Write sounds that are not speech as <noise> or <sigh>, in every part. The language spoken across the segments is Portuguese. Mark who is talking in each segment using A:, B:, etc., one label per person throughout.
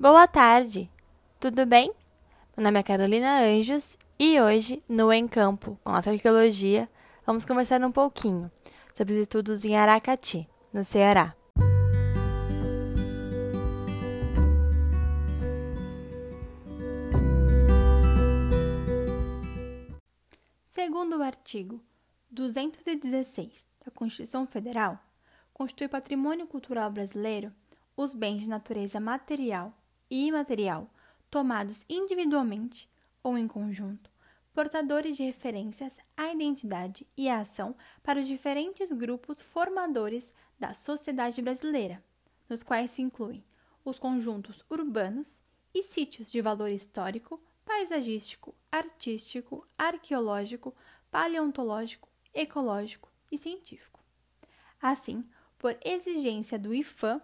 A: Boa tarde, tudo bem? Meu nome é Carolina Anjos e hoje, no Em Campo, com a arqueologia, vamos conversar um pouquinho sobre os estudos em Aracati, no Ceará. Segundo o artigo 216 da Constituição Federal, constitui patrimônio cultural brasileiro os bens de natureza material e imaterial, tomados individualmente ou em conjunto, portadores de referências à identidade e à ação para os diferentes grupos formadores da sociedade brasileira, nos quais se incluem os conjuntos urbanos e sítios de valor histórico, paisagístico, artístico, arqueológico, paleontológico, ecológico e científico. Assim, por exigência do IFAM,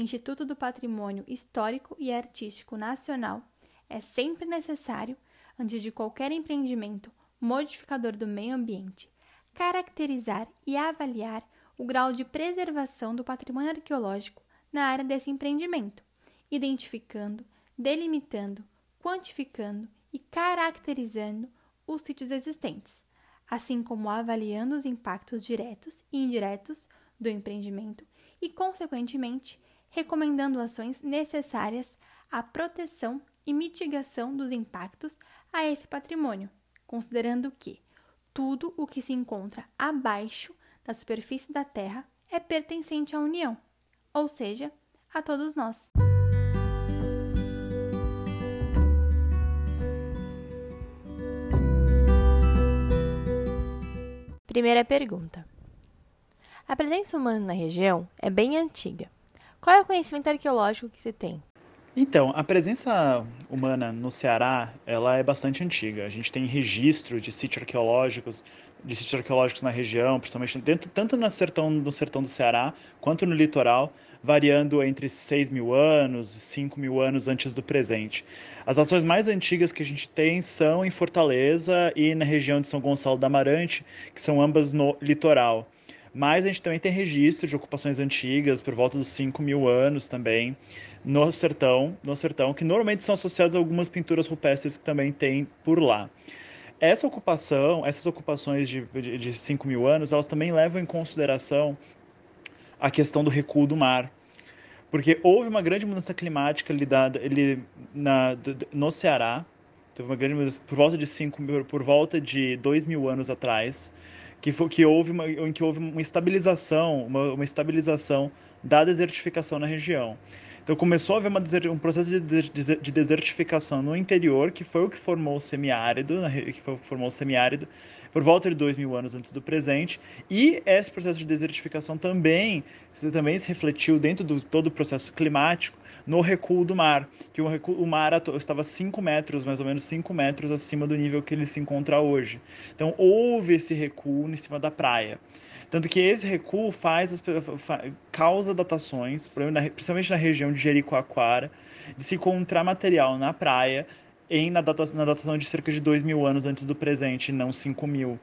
A: Instituto do Patrimônio Histórico e Artístico Nacional, é sempre necessário, antes de qualquer empreendimento modificador do meio ambiente, caracterizar e avaliar o grau de preservação do patrimônio arqueológico na área desse empreendimento, identificando, delimitando, quantificando e caracterizando os sítios existentes, assim como avaliando os impactos diretos e indiretos do empreendimento e, consequentemente, recomendando ações necessárias à proteção e mitigação dos impactos a esse patrimônio, considerando que tudo o que se encontra abaixo da superfície da Terra é pertencente à União, ou seja, a todos nós. Primeira pergunta: A presença humana na região é bem antiga qual é o conhecimento arqueológico que se tem?
B: Então, a presença humana no Ceará, ela é bastante antiga. A gente tem registro de sítios arqueológicos, de sítios arqueológicos na região, principalmente dentro, tanto no sertão, no sertão do Ceará quanto no litoral, variando entre 6 mil anos e 5 mil anos antes do presente. As ações mais antigas que a gente tem são em Fortaleza e na região de São Gonçalo da Amarante, que são ambas no litoral. Mas a gente também tem registro de ocupações antigas, por volta dos 5 mil anos também, no sertão, no sertão, que normalmente são associadas a algumas pinturas rupestres que também tem por lá. Essa ocupação, essas ocupações de, de, de 5 mil anos, elas também levam em consideração a questão do recuo do mar. Porque houve uma grande mudança climática lidada, ele, na, no Ceará, teve uma grande mudança por volta de 5 por volta de 2 mil anos atrás, que, foi, que houve uma, em que houve uma estabilização, uma, uma estabilização da desertificação na região. Então começou a haver uma, um processo de, de, de, desertificação no interior, que foi o que formou o semiárido, que foi, formou o semiárido por volta de dois mil anos antes do presente, e esse processo de desertificação também, também se refletiu dentro do todo o processo climático, no recuo do mar, que o, o mar estava 5 metros, mais ou menos 5 metros acima do nível que ele se encontra hoje. Então houve esse recuo em cima da praia. Tanto que esse recuo faz, causa datações, principalmente na região de Jericoacoara, de se encontrar material na praia em, na, na datação de cerca de 2 mil anos antes do presente, não 5 mil.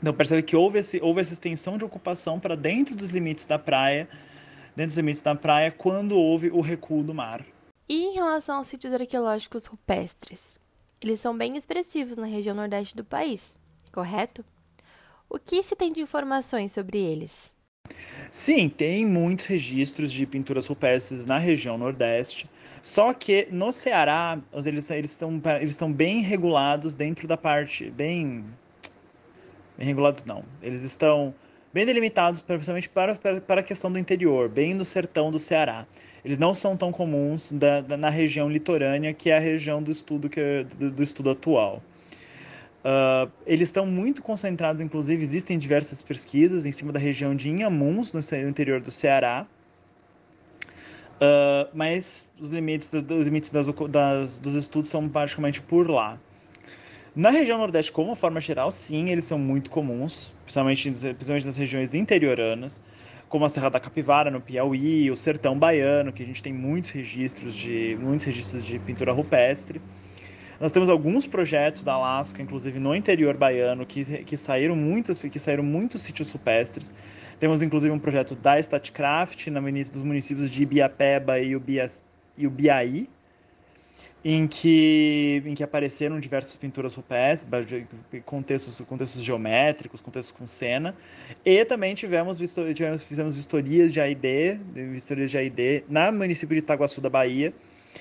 B: Então percebe que houve, esse, houve essa extensão de ocupação para dentro dos limites da praia, dentro dos limites da praia quando houve o recuo do mar.
A: E em relação aos sítios arqueológicos rupestres? Eles são bem expressivos na região nordeste do país, correto? O que se tem de informações sobre eles?
B: Sim, tem muitos registros de pinturas rupestres na região nordeste. Só que no Ceará, eles, estão, eles estão bem regulados dentro da parte. Bem. Bem regulados, não. Eles estão bem delimitados, principalmente para, para, a questão do interior, bem no sertão do Ceará. Eles não são tão comuns da, da, na região litorânea, que é a região do estudo, que, do, do estudo atual. Uh, eles estão muito concentrados, inclusive, existem diversas pesquisas em cima da região de Inhamuns, no interior do Ceará, uh, mas os limites, os limites das, das, dos estudos são praticamente por lá. Na região Nordeste, como forma geral, sim, eles são muito comuns, principalmente, principalmente nas regiões interioranas, como a Serra da Capivara, no Piauí, o Sertão Baiano, que a gente tem muitos registros de, muitos registros de pintura rupestre. Nós temos alguns projetos da Alaska, inclusive no interior baiano, que, que, saíram, muitos, que saíram muitos sítios rupestres. Temos inclusive um projeto da Statcraft, na, dos municípios de Ibiapeba e Ubias, e o Biaí, em que, em que apareceram diversas pinturas rupestres, contextos, contextos geométricos, contextos com cena, e também tivemos, tivemos fizemos vistorias de AID, vistorias de AID na município de Itaguaçu da Bahia,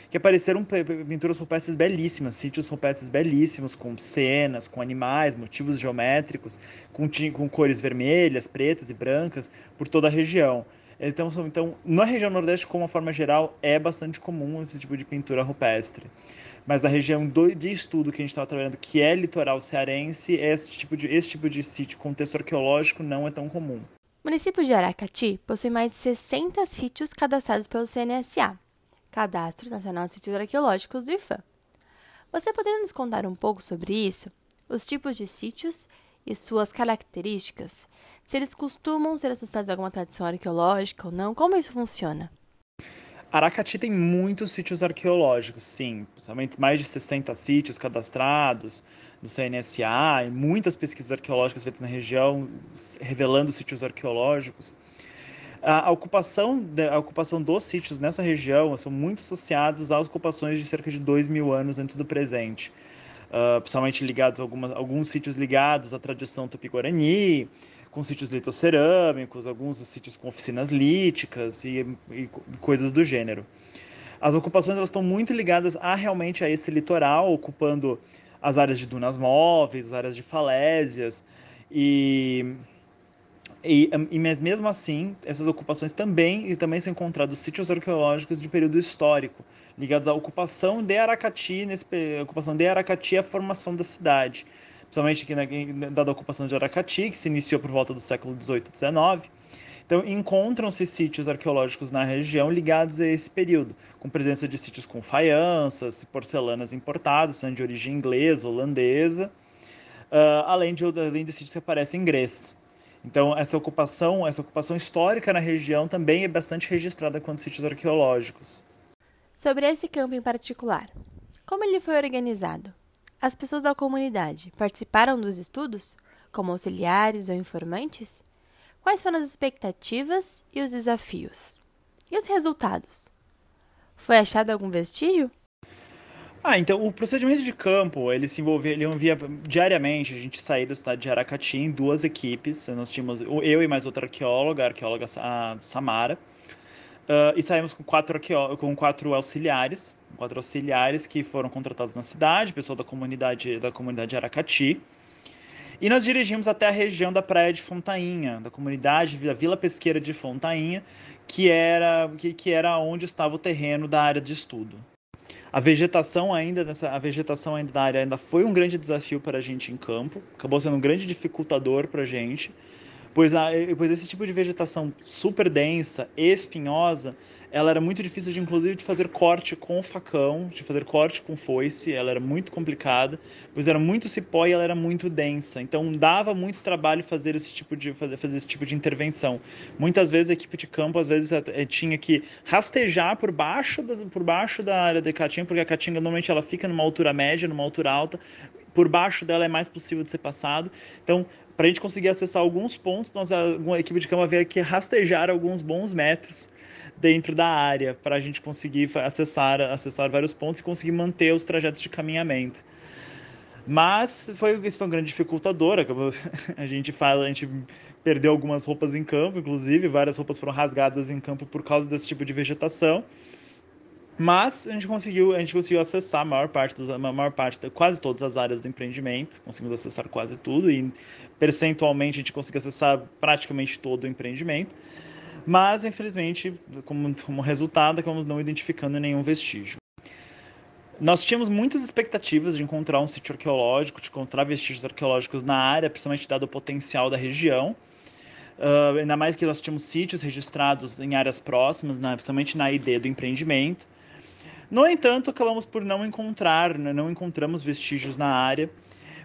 B: que apareceram pinturas rupestres belíssimas, sítios rupestres belíssimos, com cenas, com animais, motivos geométricos, com, com cores vermelhas, pretas e brancas por toda a região. Então, então, na região Nordeste, como uma forma geral, é bastante comum esse tipo de pintura rupestre. Mas na região do, de estudo que a gente estava trabalhando, que é litoral cearense, esse tipo de, esse tipo de sítio, contexto arqueológico, não é tão comum.
A: O município de Aracati possui mais de 60 sítios cadastrados pelo CNSA, Cadastro Nacional de Sítios Arqueológicos do IFAM. Você poderia nos contar um pouco sobre isso? Os tipos de sítios e suas características? Se eles costumam ser associados a alguma tradição arqueológica ou não? Como isso funciona?
B: Aracati tem muitos sítios arqueológicos, sim. Principalmente mais de 60 sítios cadastrados do CNSA e muitas pesquisas arqueológicas feitas na região revelando sítios arqueológicos. A ocupação, a ocupação dos sítios nessa região são muito associados às ocupações de cerca de 2 mil anos antes do presente uh, principalmente ligados a algumas, alguns sítios ligados à tradição tupi-guarani, com sítios litocerâmicos, alguns sítios com oficinas líticas e, e, coisas do gênero. As ocupações elas estão muito ligadas a realmente a esse litoral, ocupando as áreas de dunas móveis, as áreas de falésias e e, e, mesmo assim, essas ocupações também e também são encontrados sítios arqueológicos de período histórico, ligados à ocupação de Aracati, nesse, ocupação de Aracati e a formação da cidade. Principalmente aqui na, dada a ocupação de Aracati, que se iniciou por volta do século XVIII e XIX. Então, encontram-se sítios arqueológicos na região ligados a esse período, com presença de sítios com faianças, porcelanas importadas, são de origem inglesa, holandesa, uh, além, de, além de sítios que aparecem em Grécia. Então, essa ocupação, essa ocupação histórica na região também é bastante registrada quanto sítios arqueológicos.
A: Sobre esse campo em particular, como ele foi organizado? As pessoas da comunidade participaram dos estudos, como auxiliares ou informantes? Quais foram as expectativas e os desafios? E os resultados? Foi achado algum vestígio?
B: Ah, então o procedimento de campo, ele se envolvia, ele envolvia diariamente, a gente saía da cidade de Aracati em duas equipes, nós tínhamos eu e mais outra arqueóloga, a arqueóloga Samara, uh, e saímos com quatro, com quatro auxiliares, quatro auxiliares que foram contratados na cidade, pessoal da comunidade, da comunidade de Aracati, e nós dirigimos até a região da Praia de Fontainha, da comunidade, da Vila Pesqueira de Fontainha, que era, que, que era onde estava o terreno da área de estudo. A vegetação ainda nessa, a vegetação ainda da área ainda foi um grande desafio para a gente em campo, acabou sendo um grande dificultador para a gente, pois, a, pois esse tipo de vegetação super densa, espinhosa, ela era muito difícil de inclusive de fazer corte com o facão, de fazer corte com foice, ela era muito complicada, pois era muito cipó e ela era muito densa. Então dava muito trabalho fazer esse tipo de fazer, fazer esse tipo de intervenção. Muitas vezes a equipe de campo às vezes é, tinha que rastejar por baixo das, por baixo da área de caatinga, porque a caatinga normalmente ela fica numa altura média, numa altura alta, por baixo dela é mais possível de ser passado. Então, para a gente conseguir acessar alguns pontos, nós, a, a equipe de campo havia que rastejar alguns bons metros dentro da área para a gente conseguir acessar, acessar vários pontos e conseguir manter os trajetos de caminhamento. Mas foi, isso foi um grande dificultador. Acabou, <laughs> a gente fala, a gente perdeu algumas roupas em campo, inclusive, várias roupas foram rasgadas em campo por causa desse tipo de vegetação. Mas a gente conseguiu, a gente conseguiu acessar a maior parte dos, a maior parte, quase todas as áreas do empreendimento. Conseguimos acessar quase tudo e percentualmente a gente conseguiu acessar praticamente todo o empreendimento. Mas, infelizmente, como, como resultado, acabamos não identificando nenhum vestígio. Nós tínhamos muitas expectativas de encontrar um sítio arqueológico, de encontrar vestígios arqueológicos na área, principalmente dado o potencial da região. Uh, ainda mais que nós tínhamos sítios registrados em áreas próximas, né, principalmente na ID do empreendimento. No entanto, acabamos por não encontrar, né, não encontramos vestígios na área.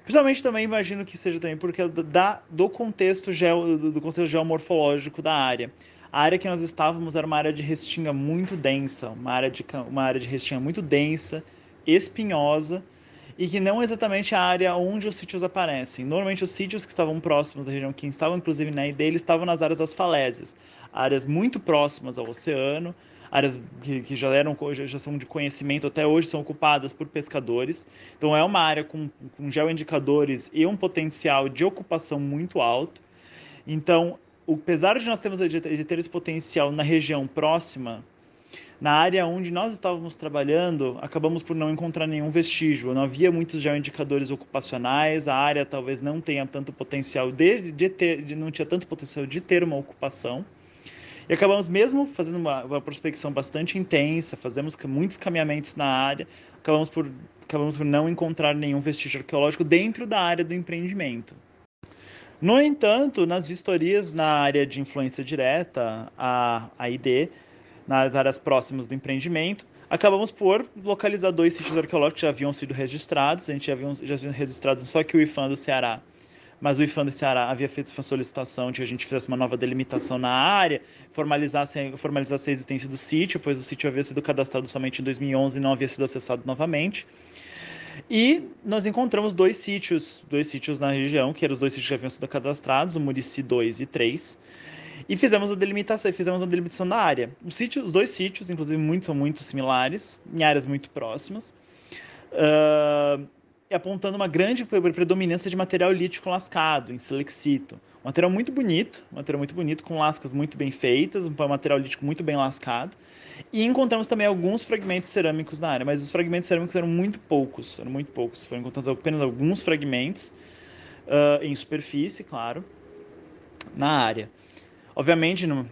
B: Principalmente também imagino que seja também porque da, do contexto, geo, do contexto geomorfológico da área. A área que nós estávamos era uma área de restinga muito densa, uma área de, uma área de restinga muito densa, espinhosa, e que não exatamente a área onde os sítios aparecem. Normalmente os sítios que estavam próximos da região, que estavam inclusive na ideia, eles estavam nas áreas das falésias, áreas muito próximas ao oceano, áreas que, que já, eram, já são de conhecimento até hoje, são ocupadas por pescadores. Então é uma área com, com geoindicadores e um potencial de ocupação muito alto. Então, apesar de nós termos de, ter esse potencial na região próxima, na área onde nós estávamos trabalhando, acabamos por não encontrar nenhum vestígio. Não havia muitos geoindicadores ocupacionais, a área talvez não tenha tanto potencial de, de ter, de, não tinha tanto potencial de ter uma ocupação. E acabamos mesmo fazendo uma, uma prospecção bastante intensa, fazemos muitos caminhamentos na área, acabamos por, acabamos por não encontrar nenhum vestígio arqueológico dentro da área do empreendimento. No entanto, nas vistorias na área de influência direta, a AID, nas áreas próximas do empreendimento, acabamos por localizar dois sítios arqueológicos que já haviam sido registrados. A gente já havia, já havia registrado só que o IFAM do Ceará mas o IFAM do Ceará havia feito uma solicitação de que a gente fizesse uma nova delimitação na área, formalizasse, formalizasse a existência do sítio, pois o sítio havia sido cadastrado somente em 2011 e não havia sido acessado novamente. E nós encontramos dois sítios, dois sítios na região, que eram os dois sítios que haviam sido cadastrados, o Murici 2 e 3. E fizemos a delimitação, fizemos uma delimitação da área. Os, sítios, os dois sítios, inclusive, muito, muito similares, em áreas muito próximas. Uh, apontando uma grande predominância de material lítico lascado, em silexito. Um material muito bonito, um material muito bonito, com lascas muito bem feitas, um material lítico muito bem lascado. E encontramos também alguns fragmentos cerâmicos na área, mas os fragmentos cerâmicos eram muito poucos, eram muito poucos. Foram encontrados apenas alguns fragmentos, uh, em superfície, claro, na área. Obviamente, no,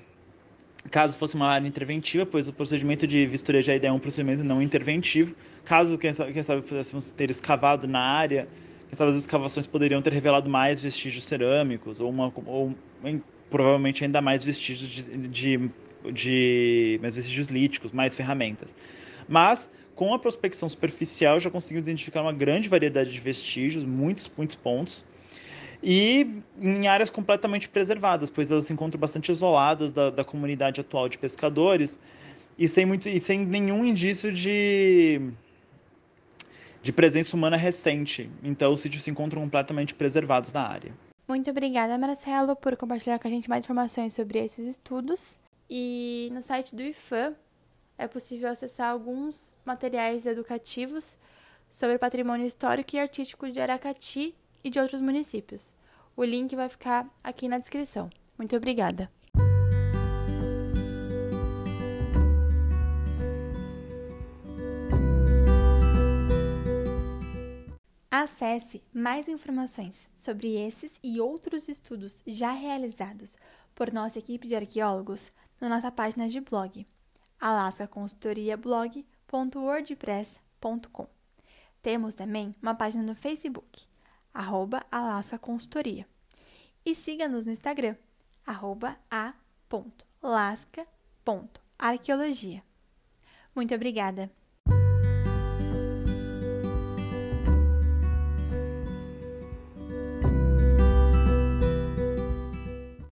B: caso fosse uma área interventiva, pois o procedimento de vistoria já é um procedimento não interventivo. Caso, quem sabe, quem sabe pudéssemos ter escavado na área, quem sabe as escavações poderiam ter revelado mais vestígios cerâmicos, ou, uma, ou provavelmente ainda mais vestígios de, de, de mais vestígios líticos, mais ferramentas. Mas, com a prospecção superficial, já conseguimos identificar uma grande variedade de vestígios, muitos, muitos pontos, e em áreas completamente preservadas, pois elas se encontram bastante isoladas da, da comunidade atual de pescadores e sem, muito, e sem nenhum indício de, de presença humana recente. Então, os sítios se encontram completamente preservados na área.
A: Muito obrigada, Marcelo, por compartilhar com a gente mais informações sobre esses estudos. E no site do IFAM é possível acessar alguns materiais educativos sobre patrimônio histórico e artístico de Aracati e de outros municípios. O link vai ficar aqui na descrição. Muito obrigada! Acesse mais informações sobre esses e outros estudos já realizados por nossa equipe de arqueólogos na nossa página de blog alaskaconsultoriablog.wordpress.com. Temos também uma página no Facebook arroba Alassa Consultoria. E siga-nos no Instagram, arroba a.lasca.arqueologia. Muito obrigada!